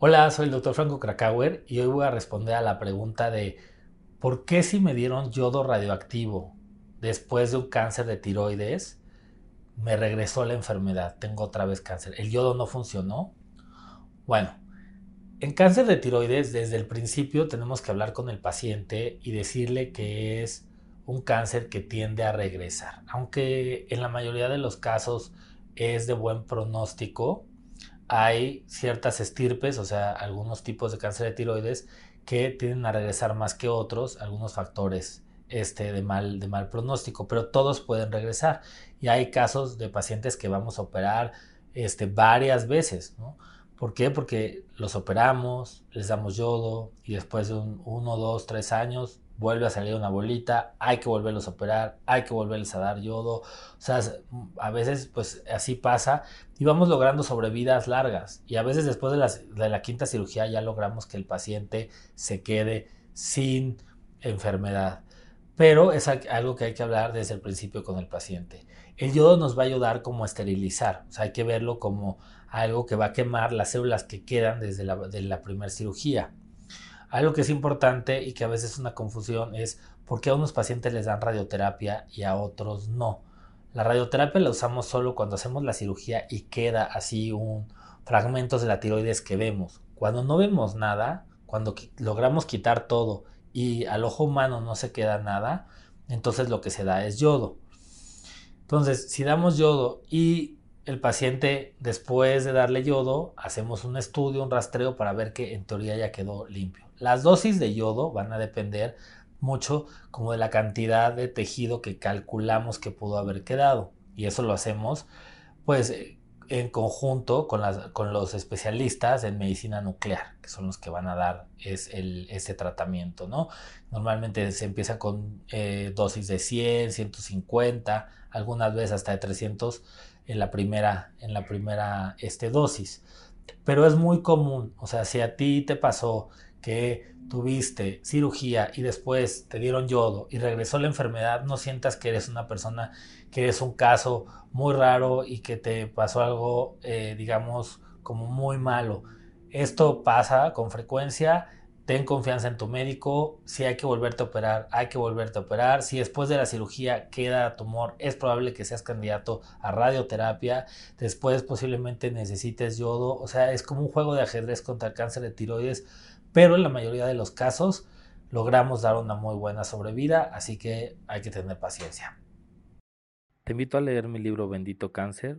Hola, soy el doctor Franco Krakauer y hoy voy a responder a la pregunta de ¿por qué si me dieron yodo radioactivo después de un cáncer de tiroides me regresó la enfermedad? Tengo otra vez cáncer. ¿El yodo no funcionó? Bueno, en cáncer de tiroides desde el principio tenemos que hablar con el paciente y decirle que es un cáncer que tiende a regresar. Aunque en la mayoría de los casos es de buen pronóstico, hay ciertas estirpes, o sea, algunos tipos de cáncer de tiroides que tienden a regresar más que otros, algunos factores este, de, mal, de mal pronóstico, pero todos pueden regresar. Y hay casos de pacientes que vamos a operar este, varias veces, ¿no? ¿Por qué? Porque los operamos, les damos yodo y después de un, uno, dos, tres años vuelve a salir una bolita, hay que volverlos a operar, hay que volverles a dar yodo. O sea, a veces pues así pasa y vamos logrando sobrevidas largas. Y a veces después de, la quinta cirugía ya logramos que el paciente se quede sin enfermedad. Pero es algo que hay que hablar desde el principio con el paciente. El yodo nos va a ayudar como a esterilizar, o sea, hay que verlo como algo que va a quemar las células que quedan desde la, de la primera cirugía. Algo que es importante y que a veces es una confusión es por qué a unos pacientes les dan radioterapia y a otros no. La radioterapia la usamos solo cuando hacemos la cirugía y queda así un fragmentos de la tiroides que vemos. Cuando no vemos nada, cuando logramos quitar todo y al ojo humano no se queda nada, entonces lo que se da es yodo. Entonces, si damos yodo y el paciente, después de darle yodo, hacemos un estudio, un rastreo para ver que en teoría ya quedó limpio. Las dosis de yodo van a depender mucho como de la cantidad de tejido que calculamos que pudo haber quedado. Y eso lo hacemos pues en conjunto con, con los especialistas en medicina nuclear, que son los que van a dar es el, ese tratamiento, ¿no? Normalmente se empieza con eh, dosis de 100, 150, algunas veces hasta de 300 en la primera, en la primera este, dosis. Pero es muy común, o sea, si a ti te pasó que tuviste cirugía y después te dieron yodo y regresó la enfermedad, no sientas que eres una persona, que eres un caso muy raro y que te pasó algo, eh, digamos, como muy malo. Esto pasa con frecuencia ten confianza en tu médico, si hay que volverte a operar, hay que volverte a operar, si después de la cirugía queda tumor, es probable que seas candidato a radioterapia, después posiblemente necesites yodo, o sea, es como un juego de ajedrez contra el cáncer de tiroides, pero en la mayoría de los casos logramos dar una muy buena sobrevida, así que hay que tener paciencia. Te invito a leer mi libro Bendito Cáncer,